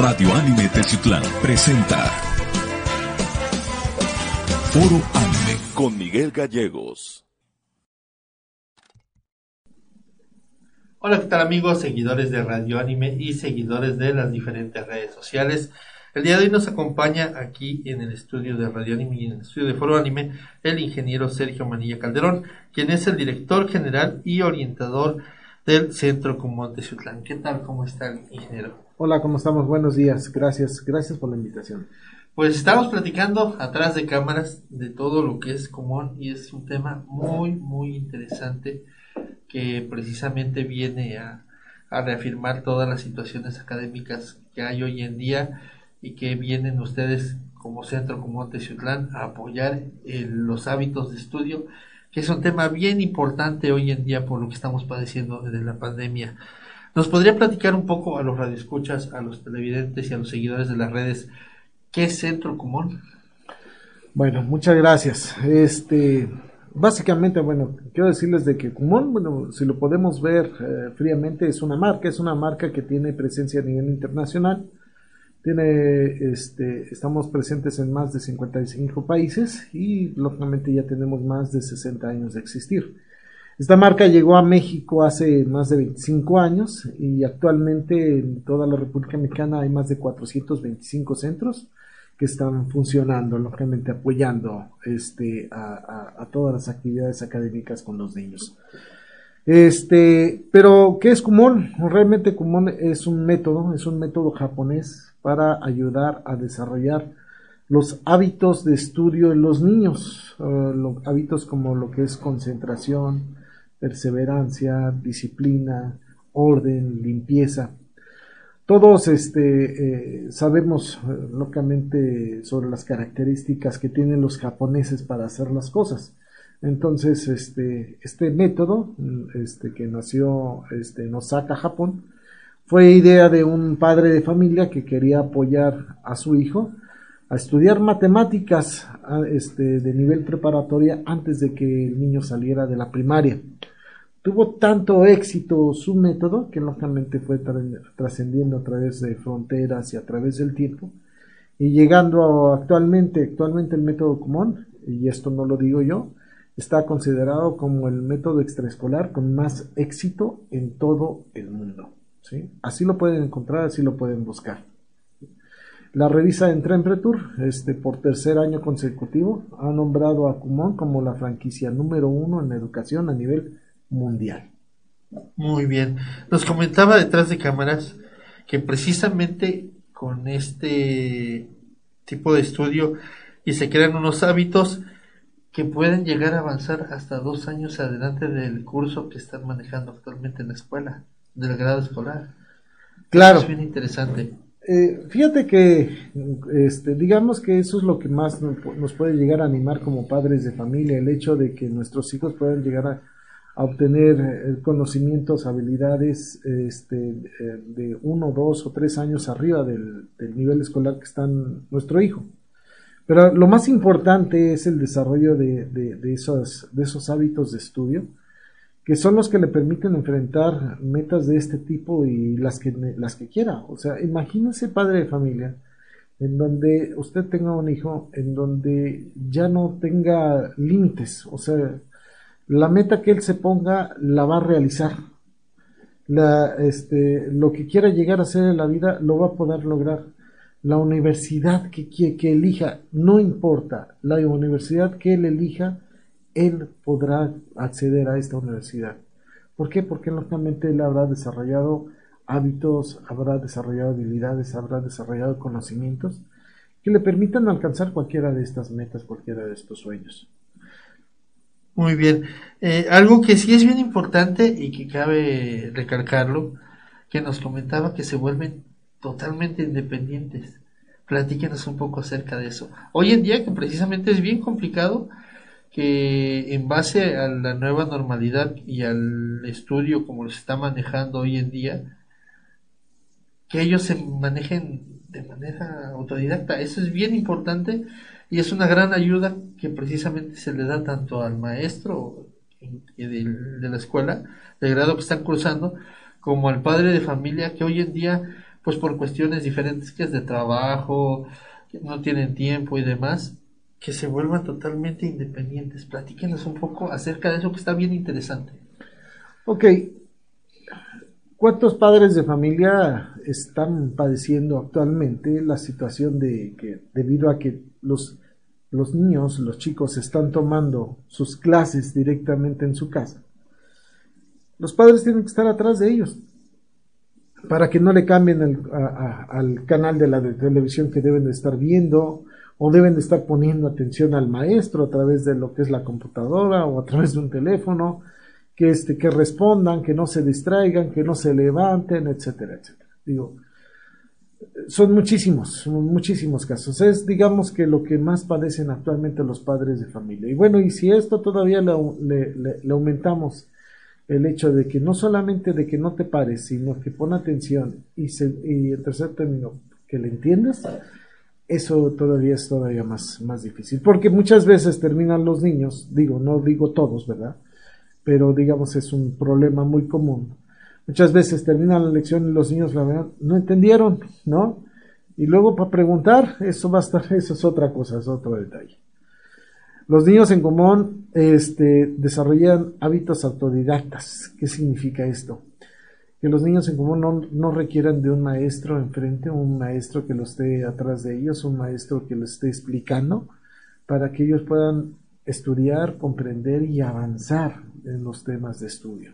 Radio Anime Teciutlán presenta Foro Anime con Miguel Gallegos. Hola, ¿qué tal amigos, seguidores de Radio Anime y seguidores de las diferentes redes sociales? El día de hoy nos acompaña aquí en el estudio de Radio Anime y en el estudio de Foro Anime el ingeniero Sergio Manilla Calderón, quien es el director general y orientador del Centro Común de Ciutlán. ¿Qué tal? ¿Cómo está el ingeniero? Hola, ¿cómo estamos? Buenos días. Gracias, gracias por la invitación. Pues estamos platicando atrás de cámaras de todo lo que es común y es un tema muy, muy interesante que precisamente viene a, reafirmar todas las situaciones académicas que hay hoy en día y que vienen ustedes como Centro Común de Ciutlán a apoyar los hábitos de estudio, que es un tema bien importante hoy en día por lo que estamos padeciendo desde la pandemia. ¿Nos podría platicar un poco a los radioescuchas, a los televidentes y a los seguidores de las redes qué es Centro Común? Bueno, muchas gracias. Este, básicamente, bueno, quiero decirles de que Común, bueno, si lo podemos ver eh, fríamente, es una marca, es una marca que tiene presencia a nivel internacional. Tiene, este, estamos presentes en más de 55 países y lógicamente ya tenemos más de 60 años de existir. Esta marca llegó a México hace más de 25 años y actualmente en toda la República Mexicana hay más de 425 centros que están funcionando, lógicamente apoyando este, a, todas las actividades académicas con los niños. Este, pero, ¿qué es Kumon? Realmente Kumon es un método, es un método japonés para ayudar a desarrollar los hábitos de estudio en los niños, eh, hábitos como lo que es concentración, perseverancia, disciplina, orden, limpieza. Todos este, eh, sabemos eh, locamente sobre las características que tienen los japoneses para hacer las cosas. Entonces, este, este método, este, que nació este, en Osaka, Japón, fue idea de un padre de familia que quería apoyar a su hijo a estudiar matemáticas este, de nivel preparatoria antes de que el niño saliera de la primaria. Tuvo tanto éxito su método que lógicamente fue trascendiendo a través de fronteras y a través del tiempo y llegando actualmente, actualmente el método común, y esto no lo digo yo, está considerado como el método extraescolar con más éxito en todo el mundo. ¿sí? Así lo pueden encontrar, así lo pueden buscar. La revista Entrepretur, este, por tercer año consecutivo, ha nombrado a Kumon como la franquicia número uno en educación a nivel mundial. Muy bien. Nos comentaba detrás de cámaras que precisamente con este tipo de estudio y se crean unos hábitos que pueden llegar a avanzar hasta dos años adelante del curso que están manejando actualmente en la escuela, del grado escolar. Claro. es bien interesante. Eh, fíjate que, este, digamos que eso es lo que más nos puede llegar a animar como padres de familia, el hecho de que nuestros hijos puedan llegar a, obtener eh, conocimientos, habilidades este, eh, de uno, dos o tres años arriba del, nivel escolar que está nuestro hijo. Pero lo más importante es el desarrollo de, de, esos, de esos hábitos de estudio que son los que le permiten enfrentar metas de este tipo y las que, las que quiera. O sea, imagínese padre de familia en donde usted tenga un hijo en donde ya no tenga límites, o sea, la meta que él se ponga la va a realizar. La, este, lo que quiera llegar a hacer en la vida lo va a poder lograr. La universidad que, que elija, no importa, la universidad que él elija, él podrá acceder a esta universidad. ¿Por qué? Porque lógicamente él habrá desarrollado hábitos, habrá desarrollado habilidades, habrá desarrollado conocimientos que le permitan alcanzar cualquiera de estas metas, cualquiera de estos sueños. Muy bien. Eh, algo que sí es bien importante y que cabe recalcarlo, que nos comentaba que se vuelven totalmente independientes. Platíquenos un poco acerca de eso. Hoy en día que precisamente es bien complicado que en base a la nueva normalidad y al estudio como se está manejando hoy en día, que ellos se manejen de manera autodidacta. Eso es bien importante y es una gran ayuda que precisamente se le da tanto al maestro de, la escuela, de grado que están cursando, como al padre de familia que hoy en día pues por cuestiones diferentes que es de trabajo, que no tienen tiempo y demás, que se vuelvan totalmente independientes. Platíquenos un poco acerca de eso que está bien interesante. Ok. ¿Cuántos padres de familia están padeciendo actualmente la situación de que debido a que los, los niños, los chicos están tomando sus clases directamente en su casa? Los padres tienen que estar atrás de ellos para que no le cambien al canal de la televisión que deben de estar viendo o deben de estar poniendo atención al maestro a través de lo que es la computadora o a través de un teléfono, que, este, que respondan, que no se distraigan, que no se levanten, etcétera, etcétera. Digo, son muchísimos, muchísimos casos. Es, digamos, que lo que más padecen actualmente los padres de familia. Y bueno, y si esto todavía le, aumentamos el hecho de que no solamente de que no te pares, sino que pon atención y, se, y en tercer término, que le entiendas, eso todavía es todavía más, más difícil. Porque muchas veces terminan los niños, digo, no digo todos, ¿verdad? Pero digamos es un problema muy común. Muchas veces terminan la lección y los niños la verdad, no entendieron, ¿no? Y luego para preguntar, eso va a estar, eso es otra cosa, es otro detalle. Los niños en común este, desarrollan hábitos autodidactas. ¿Qué significa esto? Que los niños en común no, no requieran de un maestro enfrente, un maestro que lo esté atrás de ellos, un maestro que lo esté explicando, para que ellos puedan estudiar, comprender y avanzar en los temas de estudio.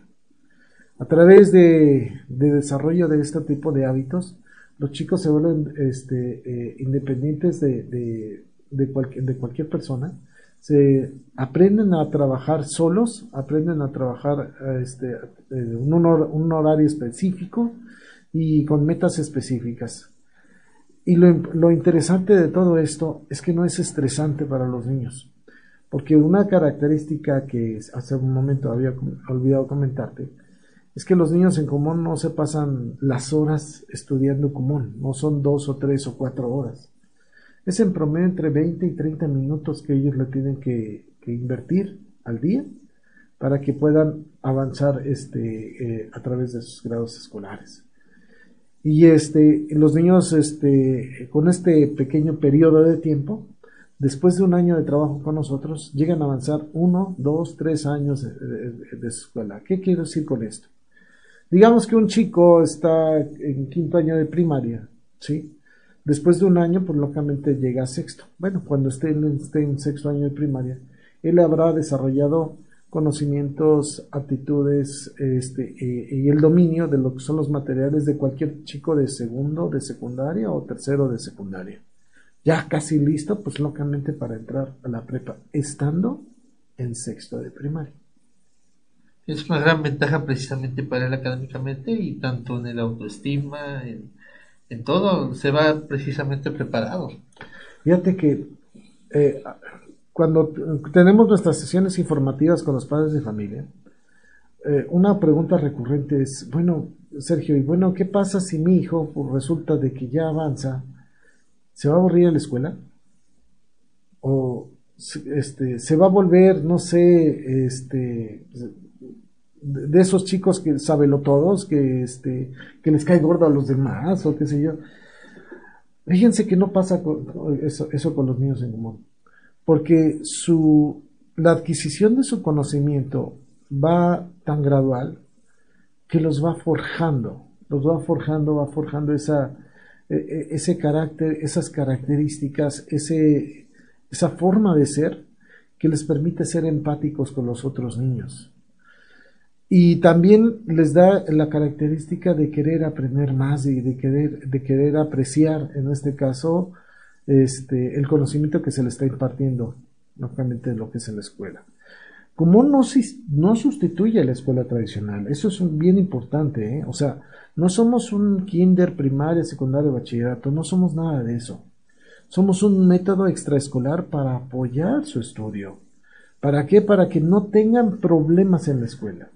A través de, desarrollo de este tipo de hábitos, los chicos se vuelven este, eh, independientes de, de, de cualquier persona, se aprenden a trabajar solos, aprenden a trabajar este, eh, un, horario específico y con metas específicas. Y lo, lo, interesante de todo esto es que no es estresante para los niños, porque una característica que hace un momento había olvidado comentarte, es que los niños en común no se pasan las horas estudiando común, no son dos o tres o cuatro horas es en promedio entre 20 y 30 minutos que ellos le tienen que, invertir al día para que puedan avanzar este, eh, a través de sus grados escolares. Y este, los niños este, con este pequeño periodo de tiempo, después de un año de trabajo con nosotros, llegan a avanzar uno, dos, tres años de, de, escuela. ¿Qué quiero decir con esto? Digamos que un chico está en quinto año de primaria, ¿sí? Después de un año, pues locamente llega a sexto. Bueno, cuando esté en, sexto año de primaria, él habrá desarrollado conocimientos, aptitudes este, eh, y el dominio de lo que son los materiales de cualquier chico de segundo de secundaria o tercero de secundaria. Ya casi listo, pues locamente para entrar a la prepa, estando en sexto de primaria. Es una gran ventaja precisamente para él académicamente y tanto en el autoestima, en en todo se va precisamente preparado. Fíjate que eh, cuando tenemos nuestras sesiones informativas con los padres de familia, eh, una pregunta recurrente es, bueno, Sergio, y bueno, ¿qué pasa si mi hijo pues, resulta de que ya avanza? ¿Se va a aburrir en la escuela? ¿O este, se va a volver, no sé, este, de esos chicos que lo todos, que este, que les cae gordo a los demás, o qué sé yo. Fíjense que no pasa eso, eso con los niños en común, porque su, la adquisición de su conocimiento va tan gradual que los va forjando, los va forjando, va forjando esa, e, e, ese carácter, esas características, ese, esa forma de ser que les permite ser empáticos con los otros niños y también les da la característica de querer aprender más y de querer, de querer apreciar, en este caso, este, el conocimiento que se le está impartiendo, lógicamente lo que es en la escuela. Como no, no sustituye a la escuela tradicional, eso es bien importante, ¿eh? o sea, no somos un kinder, primaria, secundaria, bachillerato, no somos nada de eso. Somos un método extraescolar para apoyar su estudio. ¿Para qué? Para que no tengan problemas en la escuela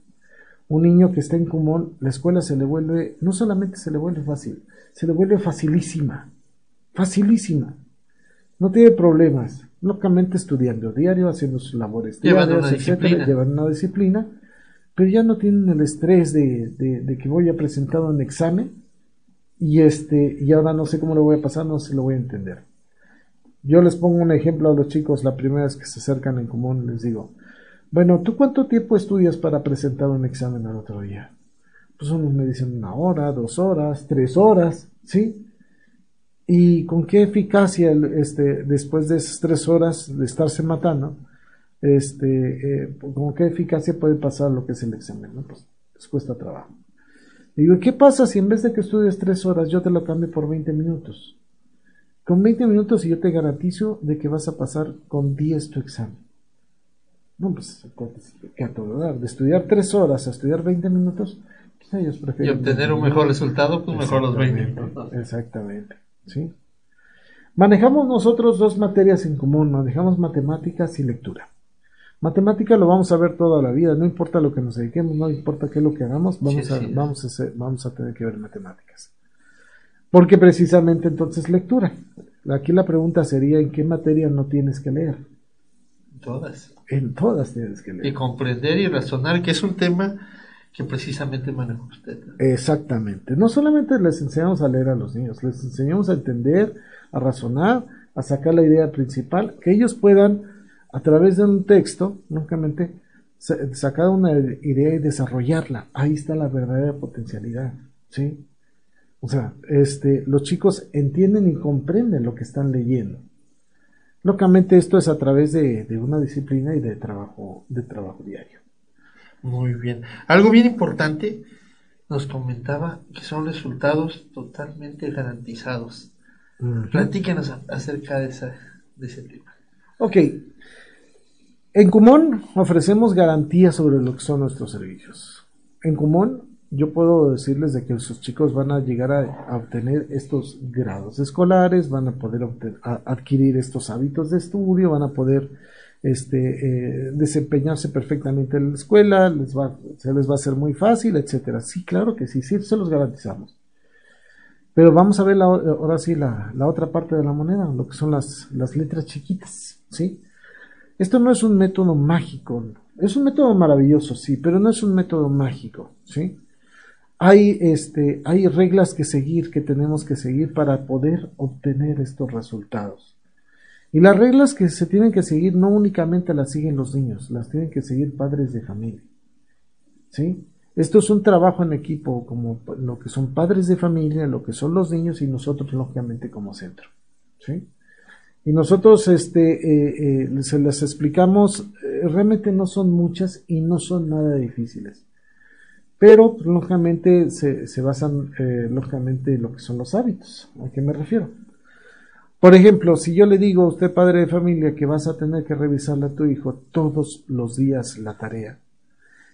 un niño que está en común, la escuela se le vuelve, no solamente se le vuelve fácil, se le vuelve facilísima, facilísima. No tiene problemas, locamente estudiando diario, haciendo sus labores diarias, etcétera, llevan una disciplina, pero ya no tienen el estrés de, de, que voy a presentar un examen y este y ahora no sé cómo lo voy a pasar, no se lo voy a entender. Yo les pongo un ejemplo a los chicos la primera vez que se acercan en común, les digo, bueno, ¿tú cuánto tiempo estudias para presentar un examen al otro día? Pues unos me dicen una hora, dos horas, tres horas, ¿sí? ¿Y con qué eficacia este, después de esas tres horas de estarse matando, este, eh, con qué eficacia puede pasar lo que es el examen? Pues cuesta trabajo. Digo, ¿qué pasa si en vez de que estudies tres horas yo te lo cambio por 20 minutos? Con 20 minutos y yo te garantizo de que vas a pasar con 10 tu examen. No, pues, ¿qué a todo dar? De estudiar tres horas a estudiar 20 minutos, pues ellos prefieren... Y obtener un mejor resultado, pues mejor los 20 minutos. Exactamente, ¿sí? Manejamos nosotros dos materias en común, manejamos matemáticas y lectura. Matemática lo vamos a ver toda la vida, no importa lo que nos dediquemos, no importa qué es lo que hagamos, vamos, a, vamos, a, vamos a tener que ver matemáticas. Porque precisamente entonces lectura. Aquí la pregunta sería, ¿en qué materia no tienes que leer? Todas. En todas tienes que leer. Y comprender y razonar, que es un tema que precisamente maneja usted. Exactamente. No solamente les enseñamos a leer a los niños, les enseñamos a entender, a razonar, a sacar la idea principal, que ellos puedan a través de un texto, lógicamente, sacar una idea y desarrollarla. Ahí está la verdadera potencialidad, ¿sí? O sea, este, los chicos entienden y comprenden lo que están leyendo. Lógicamente esto es a través de, una disciplina y de trabajo, de trabajo diario. Muy bien. Algo bien importante nos comentaba que son resultados totalmente garantizados. Platíquenos acerca de, esa, de ese tema. Ok, en Cumón ofrecemos garantías sobre lo que son nuestros servicios. En Cumón yo puedo decirles de que sus chicos van a llegar a, obtener estos grados escolares, van a poder adquirir estos hábitos de estudio, van a poder este, eh, desempeñarse perfectamente en la escuela, se les va a hacer muy fácil, etcétera. Sí, claro que sí, sí, se los garantizamos. Pero vamos a ver ahora sí la, la, otra parte de la moneda, lo que son las, las letras chiquitas, ¿sí? Esto no es un método mágico, es un método maravilloso, sí, pero no es un método mágico, ¿sí? Hay, este, hay reglas que seguir, que tenemos que seguir para poder obtener estos resultados. Y las reglas que se tienen que seguir no únicamente las siguen los niños, las tienen que seguir padres de familia. ¿Sí? Esto es un trabajo en equipo, como lo que son padres de familia, lo que son los niños y nosotros, lógicamente, como centro. ¿Sí? y nosotros este, eh, eh, se las explicamos, eh, realmente no son muchas y no son nada difíciles. Pero, pues, lógicamente, se, se basan, lógicamente, en lo que son los hábitos. ¿A qué me refiero? Por ejemplo, si yo le digo a usted, padre de familia, que vas a tener que revisarle a tu hijo todos los días la tarea,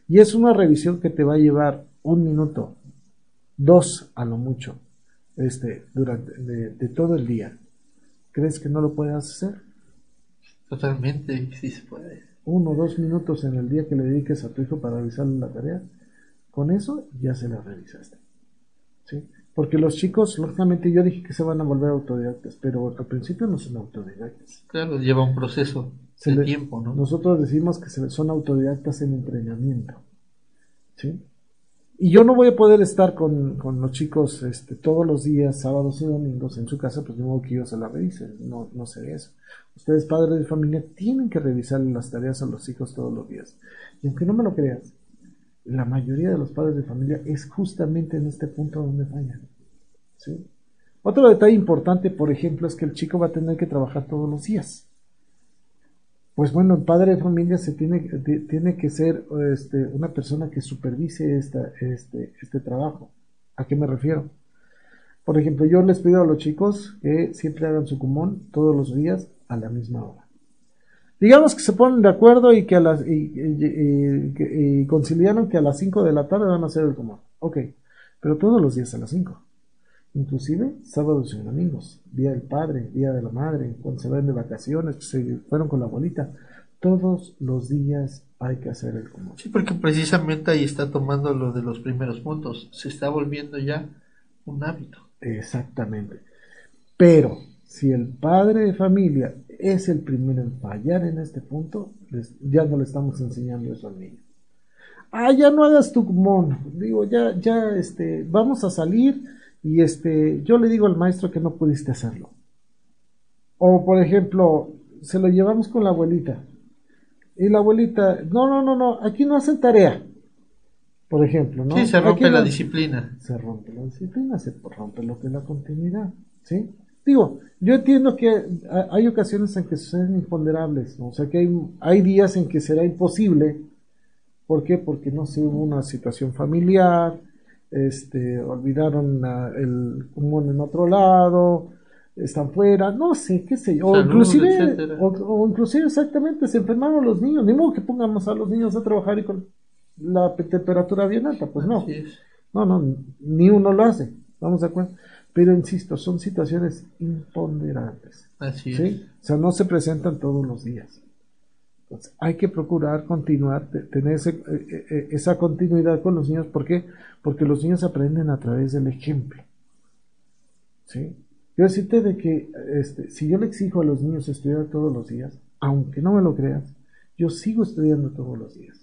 y es una revisión que te va a llevar un minuto, dos a lo mucho, este, durante de todo el día, ¿Crees que no lo puedes hacer? Totalmente, sí se puede. Uno o dos minutos en el día que le dediques a tu hijo para revisarle la tarea, con eso ya se la revisaste. ¿Sí? Porque los chicos, lógicamente, yo dije que se van a volver autodidactas, pero al principio no son autodidactas. Claro, lleva un proceso de tiempo, ¿no? Nosotros decimos que son autodidactas en entrenamiento. ¿Sí? Y yo no voy a poder estar con, con, los chicos este, todos los días, sábados y domingos en su casa, pues no que yo se la revise, no, no sé eso. Ustedes, padres de familia, tienen que revisar las tareas a los hijos todos los días. Y aunque no me lo creas, la mayoría de los padres de familia es justamente en este punto donde fallan. ¿sí? Otro detalle importante, por ejemplo, es que el chico va a tener que trabajar todos los días pues bueno, el padre de familia se tiene, tiene que ser este, una persona que supervise este, este trabajo. ¿A qué me refiero? Por ejemplo, yo les pido a los chicos que siempre hagan su común todos los días a la misma hora. Digamos que se ponen de acuerdo y que a las y, y, conciliaron que a las 5 de la tarde van a hacer el común. Ok, pero todos los días a las 5 inclusive sábados y domingos, Día del Padre, Día de la Madre, cuando se ven de vacaciones, se fueron con la abuelita. Todos los días hay que hacer el común. Sí, porque precisamente ahí está tomando lo de los primeros puntos. Se está volviendo ya un hábito. Exactamente. Pero si el padre de familia es el primero en fallar en este punto, ya no le estamos enseñando eso al niño. Ah, ya no hagas tu común. Digo, ya, ya, este, vamos a salir y este, yo le digo al maestro que no pudiste hacerlo. O por ejemplo, se lo llevamos con la abuelita. Y la abuelita, no, no, no, no, aquí no hacen tarea. Por ejemplo, ¿no? Sí, se rompe la disciplina. Se rompe la disciplina, se rompe lo que es la continuidad, ¿sí? Digo, yo entiendo que hay ocasiones en que suceden imponderables, ¿no? O sea, que hay, hay días en que será imposible. ¿Por qué? Porque no se hubo una situación familiar, este, olvidaron el común en otro lado, están fuera, no sé, qué sé yo, o inclusive, o, inclusive exactamente se enfermaron los niños, ni modo que pongamos a los niños a trabajar y con la temperatura bien alta, pues no, no, no, ni uno lo hace, vamos a acuerdo, pero insisto, son situaciones imponderables, Así ¿sí? o sea, no se presentan todos los días. Entonces, hay que procurar continuar, tener eh, eh, eh, esa continuidad con los niños. ¿Por qué? Porque los niños aprenden a través del ejemplo. ¿Sí? Quiero decirte de que este, si yo le exijo a los niños estudiar todos los días, aunque no me lo creas, yo sigo estudiando todos los días.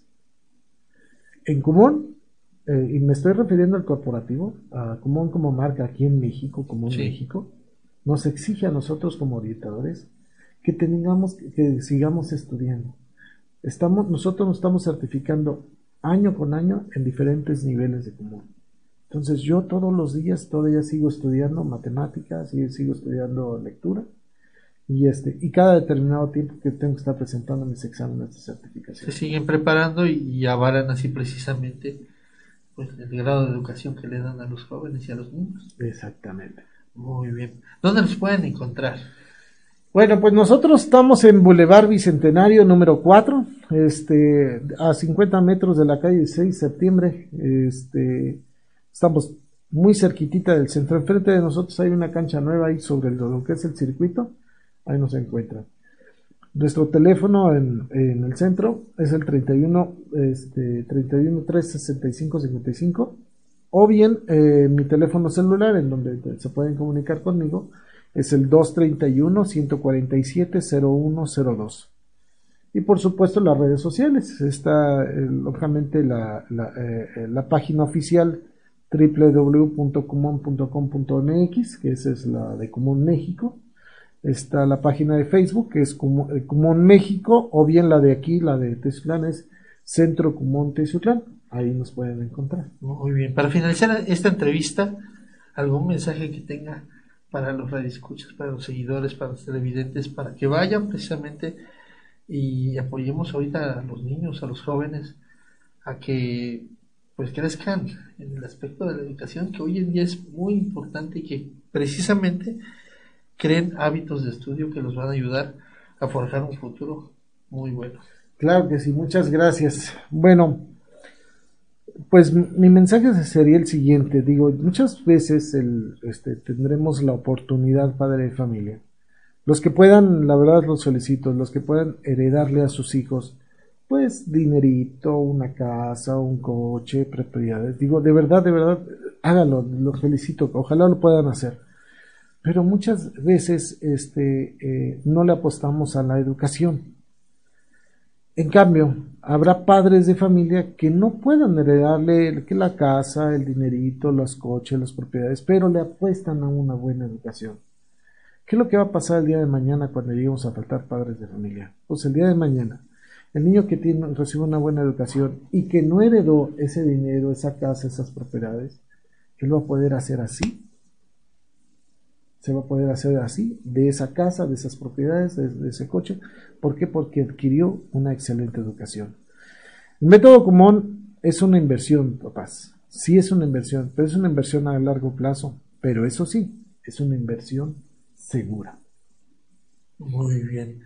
En común, y me estoy refiriendo al corporativo, a común como marca aquí en México, como en México, nos exige a nosotros como orientadores que tengamos, que sigamos estudiando. Estamos, nosotros nos estamos certificando año con año en diferentes niveles de común. Entonces yo todos los días todavía sigo estudiando matemáticas y sigo estudiando lectura y este y cada determinado tiempo que tengo que estar presentando mis exámenes de certificación. Se siguen preparando y, avalan así precisamente pues el grado de educación que le dan a los jóvenes y a los niños. Exactamente. Muy bien. ¿Dónde los pueden encontrar? Bueno, pues nosotros estamos en Boulevard Bicentenario número 4, este, a 50 metros de la calle 6 de septiembre. Este, estamos muy cerquitita del centro. Enfrente de nosotros hay una cancha nueva ahí sobre lo que es el circuito. Ahí nos encuentran. Nuestro teléfono en, el centro es el 31, este, 31 365 55 o bien eh, mi teléfono celular en donde se pueden comunicar conmigo es el 231-147-0102. Y por supuesto las redes sociales. Está lógicamente la, eh, la, página oficial www.común.com.mx, que esa es la de Común México. Está la página de Facebook, que es Común, México, o bien la de aquí, la de Tezclán, es Centro Común Tezclán. Ahí nos pueden encontrar. Muy bien. Para finalizar esta entrevista, ¿algún mensaje que tenga para los radioescuchas, para los seguidores, para los televidentes, para que vayan precisamente y apoyemos ahorita a los niños, a los jóvenes, a que pues crezcan en el aspecto de la educación que hoy en día es muy importante y que precisamente creen hábitos de estudio que los van a ayudar a forjar un futuro muy bueno. Claro que sí, muchas gracias. Bueno, pues mi mensaje sería el siguiente, digo, muchas veces el, este, tendremos la oportunidad, padre de familia, los que puedan, la verdad los solicito, los que puedan heredarle a sus hijos, pues dinerito, una casa, un coche, propiedades, digo, de verdad, de verdad, háganlo, los felicito, ojalá lo puedan hacer. Pero muchas veces este, eh, no le apostamos a la educación. En cambio, habrá padres de familia que no puedan heredarle la casa, el dinerito, los coches, las propiedades, pero le apuestan a una buena educación. ¿Qué es lo que va a pasar el día de mañana cuando lleguemos a faltar padres de familia? Pues el día de mañana, el niño que tiene, recibe una buena educación y que no heredó ese dinero, esa casa, esas propiedades, él va a poder hacer así se va a poder hacer así, de esa casa, de esas propiedades, de, ese coche. ¿Por qué? Porque adquirió una excelente educación. El método común es una inversión, papás. Sí es una inversión, pero es una inversión a largo plazo. Pero eso sí, es una inversión segura. Muy bien.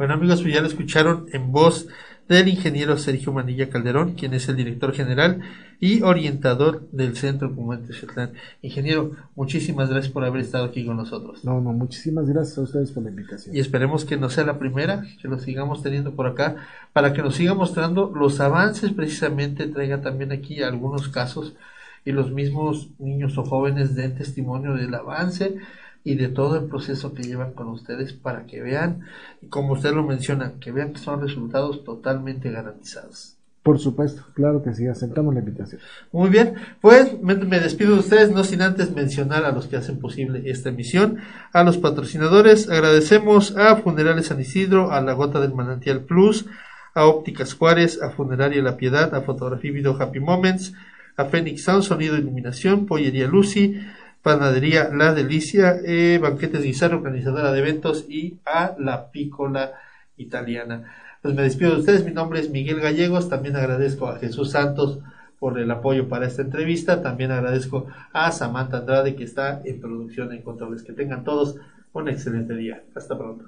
Bueno amigos, pues ya lo escucharon en voz del ingeniero Sergio Manilla Calderón, quien es el director general y orientador del Centro Común Teciutlán. Ingeniero, muchísimas gracias por haber estado aquí con nosotros. No, no, muchísimas gracias a ustedes por la invitación. Y esperemos que no sea la primera, que lo sigamos teniendo por acá, para que nos siga mostrando los avances, precisamente traiga también aquí algunos casos y los mismos niños o jóvenes den testimonio del avance y de todo el proceso que llevan con ustedes para que vean, como usted lo menciona, que vean que son resultados totalmente garantizados. Por supuesto, claro que sí, aceptamos la invitación. Muy bien, pues me, me, despido de ustedes, no sin antes mencionar a los que hacen posible esta emisión, a los patrocinadores, agradecemos a Funerales San Isidro, a La Gota del Manantial Plus, a Ópticas Juárez, a Funeraria La Piedad, a Fotografía y Video Happy Moments, a Phoenix Sound, Sonido e Iluminación, Pollería Lucy, Panadería La Delicia, eh, Banquetes Guizar, organizadora de eventos y a La Pícola Italiana. Pues me despido de ustedes, mi nombre es Miguel Gallegos, también agradezco a Jesús Santos por el apoyo para esta entrevista, también agradezco a Samantha Andrade que está en producción en controles. Que tengan todos un excelente día. Hasta pronto.